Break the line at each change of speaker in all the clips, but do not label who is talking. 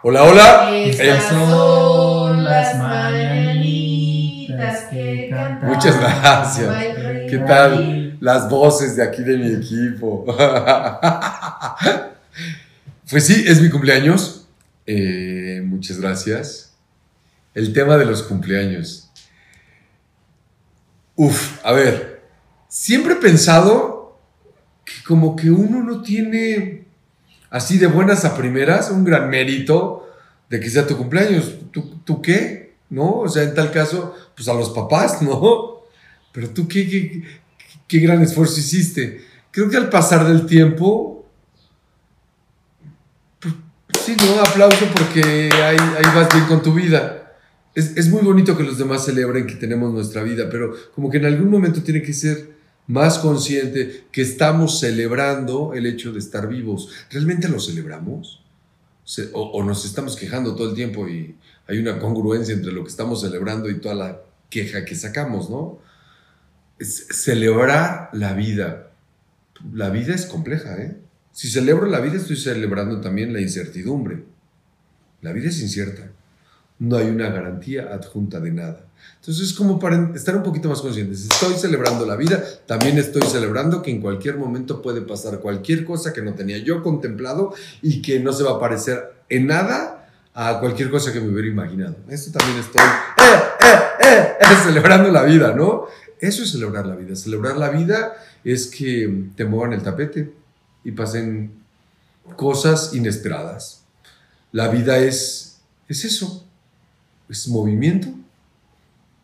Hola, hola.
Estas son las mañanitas que cantamos.
Muchas gracias. ¿Qué tal las voces de aquí de mi equipo? Pues sí, es mi cumpleaños. Eh, muchas gracias. El tema de los cumpleaños. Uf, a ver, siempre he pensado que como que uno no tiene así de buenas a primeras un gran mérito de que sea tu cumpleaños. ¿Tú, tú qué? ¿No? O sea, en tal caso, pues a los papás, ¿no? Pero tú qué, qué, gran esfuerzo hiciste. Creo que al pasar del tiempo, pues, sí, ¿no? Aplauso porque ahí, ahí vas bien con tu vida. Es, es, muy bonito que los demás celebren que tenemos nuestra vida, pero como que en algún momento tiene que ser más consciente que estamos celebrando el hecho de estar vivos. ¿Realmente lo celebramos? O, nos estamos quejando todo el tiempo y hay una congruencia entre lo que estamos celebrando y toda la queja que sacamos, ¿no? Celebrar la vida. La vida es compleja, ¿eh? Si celebro la vida, estoy celebrando también la incertidumbre. La vida es incierta. No hay una garantía adjunta de nada. Entonces es como para estar un poquito más conscientes. Estoy celebrando la vida, también estoy celebrando que en cualquier momento puede pasar cualquier cosa que no tenía yo contemplado y que no se va a parecer en nada a cualquier cosa que me hubiera imaginado. Esto también estoy eh, eh, eh, eh, celebrando la vida, ¿no? Eso es celebrar la vida. Celebrar la vida es que te muevan el tapete y pasen cosas inesperadas. La vida es, es eso, es movimiento,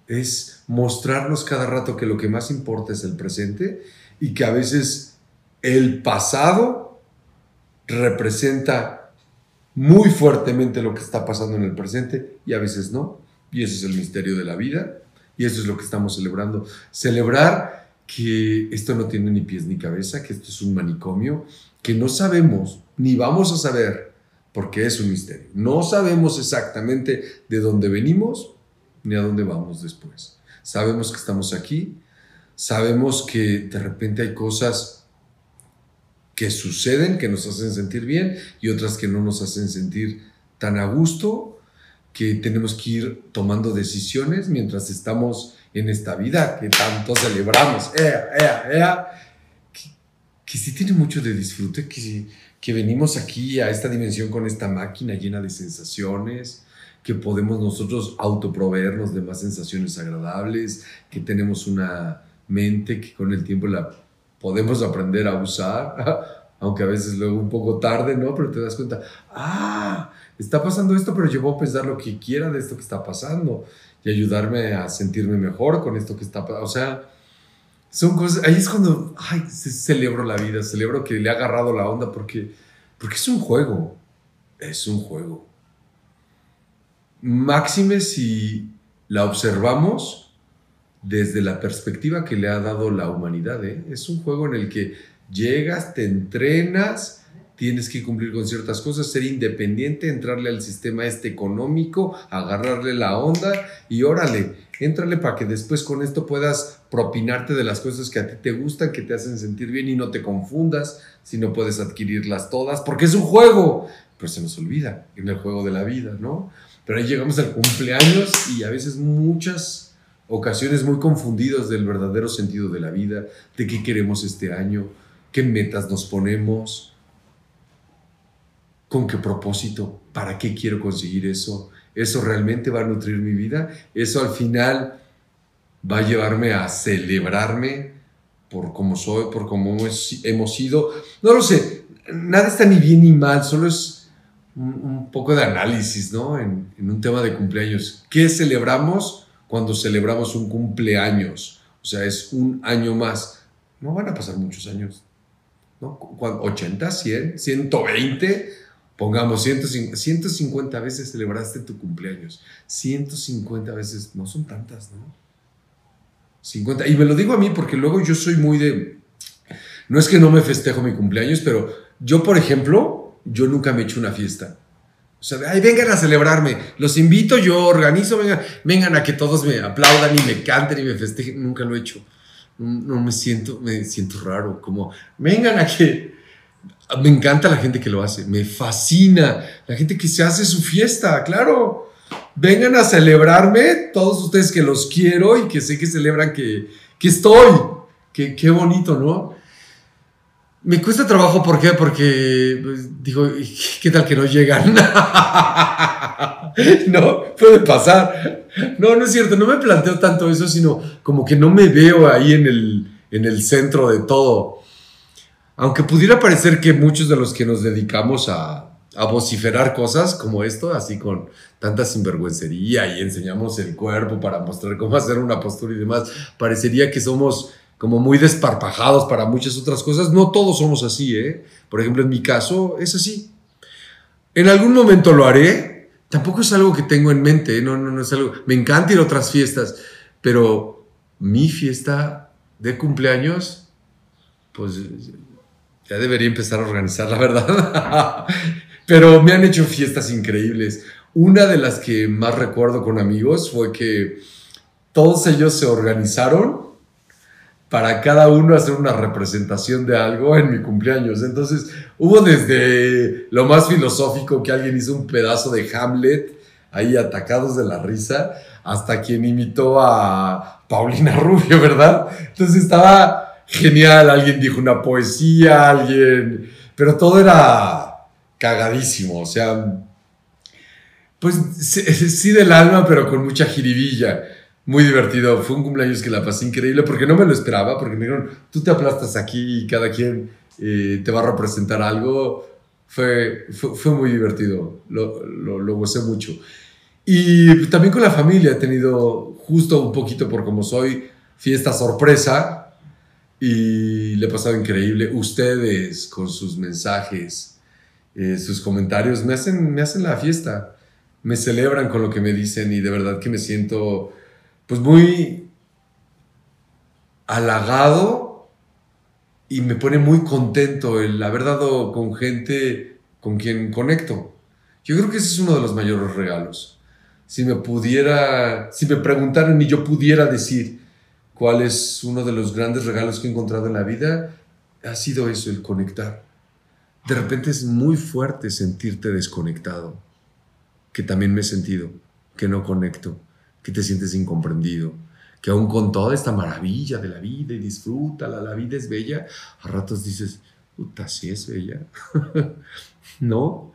es mostrarnos cada rato que lo que más importa es el presente y que a veces el pasado representa muy fuertemente lo que está pasando en el presente y a veces no. Y ese es el misterio de la vida y eso es lo que estamos celebrando. Celebrar que esto no tiene ni pies ni cabeza, que esto es un manicomio, que no sabemos ni vamos a saber porque es un misterio. No sabemos exactamente de dónde venimos ni a dónde vamos después. Sabemos que estamos aquí, sabemos que de repente hay cosas que suceden, que nos hacen sentir bien y otras que no nos hacen sentir tan a gusto, que tenemos que ir tomando decisiones mientras estamos en esta vida que tanto celebramos. ¡Ea, ea, ea! Que, que sí tiene mucho de disfrute, que, que venimos aquí a esta dimensión con esta máquina llena de sensaciones, que podemos nosotros autoproveernos de más sensaciones agradables, que tenemos una mente que con el tiempo la podemos aprender a usar, aunque a veces luego un poco tarde, ¿no? Pero te das cuenta, ah, está pasando esto, pero yo voy a pensar lo que quiera de esto que está pasando y ayudarme a sentirme mejor con esto que está pasando. O sea, son cosas, ahí es cuando, ay, celebro la vida, celebro que le ha agarrado la onda porque, porque es un juego, es un juego máxime si la observamos desde la perspectiva que le ha dado la humanidad. ¿eh? Es un juego en el que llegas, te entrenas, tienes que cumplir con ciertas cosas, ser independiente, entrarle al sistema este económico, agarrarle la onda y órale, éntrale para que después con esto puedas propinarte de las cosas que a ti te gustan, que te hacen sentir bien y no te confundas si no puedes adquirirlas todas, porque es un juego, pero se nos olvida en el juego de la vida, ¿no? Pero ahí llegamos al cumpleaños y a veces muchas ocasiones muy confundidos del verdadero sentido de la vida, de qué queremos este año, qué metas nos ponemos, con qué propósito, para qué quiero conseguir eso, eso realmente va a nutrir mi vida, eso al final va a llevarme a celebrarme por cómo soy, por cómo hemos sido, no lo sé, nada está ni bien ni mal, solo es un, poco de análisis, ¿no? En, un tema de cumpleaños. ¿Qué celebramos cuando celebramos un cumpleaños? O sea, es un año más. No van a pasar muchos años, ¿no? 80, 100, 120, pongamos 150 veces celebraste tu cumpleaños. 150 veces, no son tantas, ¿no? 50. Y me lo digo a mí porque luego yo soy muy de... No es que no me festejo mi cumpleaños, pero yo, por ejemplo, yo nunca me he hecho una fiesta. O sea, ay, vengan a celebrarme, los invito, yo organizo, vengan, vengan a que todos me aplaudan y me canten y me festejen. Nunca lo he hecho. No, me siento, me siento raro, como, vengan a que, Me encanta la gente que lo hace, me fascina la gente que se hace su fiesta, claro. Vengan a celebrarme, todos ustedes que los quiero y que sé que celebran que, que estoy. Qué, qué bonito, ¿no? Me cuesta trabajo, ¿por qué? Porque pues, digo, ¿qué tal que no llegan? no, puede pasar. No, no es cierto, no me planteo tanto eso, sino como que no me veo ahí en el, en el centro de todo. Aunque pudiera parecer que muchos de los que nos dedicamos a, a vociferar cosas como esto, así con tanta sinvergüencería y enseñamos el cuerpo para mostrar cómo hacer una postura y demás, parecería que somos como muy desparpajados para muchas otras cosas. No todos somos así, ¿eh? Por ejemplo, en mi caso es así. En algún momento lo haré. Tampoco es algo que tengo en mente, ¿eh? no, no, no es algo. Me encanta ir a otras fiestas, pero mi fiesta de cumpleaños, pues ya debería empezar a organizar, la verdad. Pero me han hecho fiestas increíbles. Una de las que más recuerdo con amigos fue que todos ellos se organizaron para cada uno hacer una representación de algo en mi cumpleaños. Entonces hubo desde lo más filosófico que alguien hizo un pedazo de Hamlet ahí atacados de la risa, hasta quien imitó a Paulina Rubio, ¿verdad? Entonces estaba genial, alguien dijo una poesía, alguien, pero todo era cagadísimo, o sea, pues sí del alma, pero con mucha jiribilla. Muy divertido, fue un cumpleaños que la pasé increíble porque no me lo esperaba, porque me dijeron, tú te aplastas aquí y cada quien eh, te va a representar algo. Fue, fue, muy divertido, lo, lo, lo gocé mucho. Y también con la familia he tenido, justo un poquito por como soy, fiesta sorpresa, y le he pasado increíble. Ustedes con sus mensajes, eh, sus comentarios, me hacen, me hacen la fiesta. Me celebran con lo que me dicen y de verdad que me siento pues muy halagado y me pone muy contento el haber dado con gente con quien conecto. Yo creo que ese es uno de los mayores regalos. Si me pudiera, si me preguntaran y yo pudiera decir, cuál es uno de los grandes regalos que he encontrado en la vida, ha sido eso, el conectar. De repente es muy fuerte sentirte desconectado, que también me he sentido, que no conecto, que te sientes incomprendido, que aún con toda esta maravilla de la vida y disfruta, la vida es bella, a ratos dices, puta, sí es bella. ¿No?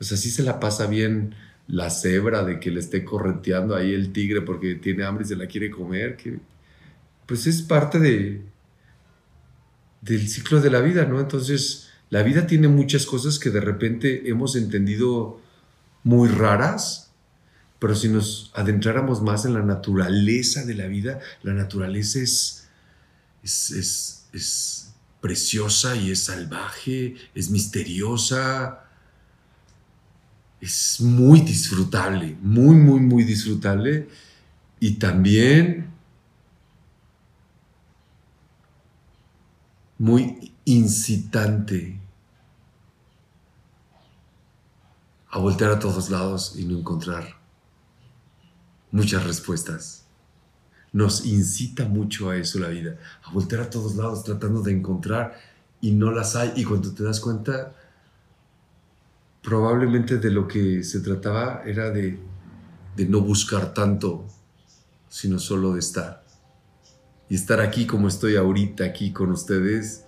O sea, sí se la pasa bien la cebra de que le esté correteando ahí el tigre porque tiene hambre y se la quiere comer, que pues es parte de, del ciclo de la vida, ¿no? Entonces, la vida tiene muchas cosas que de repente hemos entendido muy raras, pero si nos adentráramos más en la naturaleza de la vida, la naturaleza es, es, es preciosa y es salvaje, es misteriosa, es muy disfrutable, muy, muy, muy disfrutable. Y también muy incitante a voltear a todos lados y no encontrar muchas respuestas. Nos incita mucho a eso la vida, a voltear a todos lados tratando de encontrar y no las hay. Y cuando te das cuenta, probablemente de lo que se trataba era de, de no buscar tanto, sino solo de estar y estar aquí como estoy ahorita, aquí con ustedes,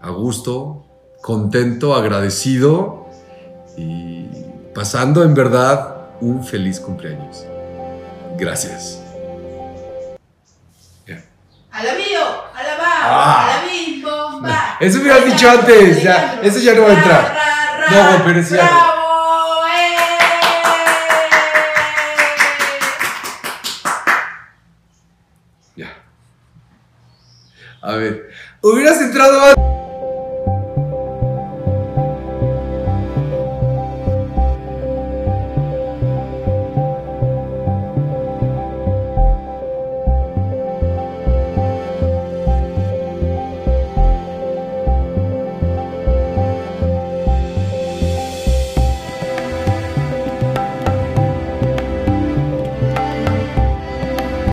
a gusto, contento, agradecido y pasando en verdad un feliz cumpleaños. Gracias.
Alabío, alabá, ah. bomba.
Eso me has dicho antes, ya, eso ya no va a entrar. No, pero ya. A ver, hubieras entrado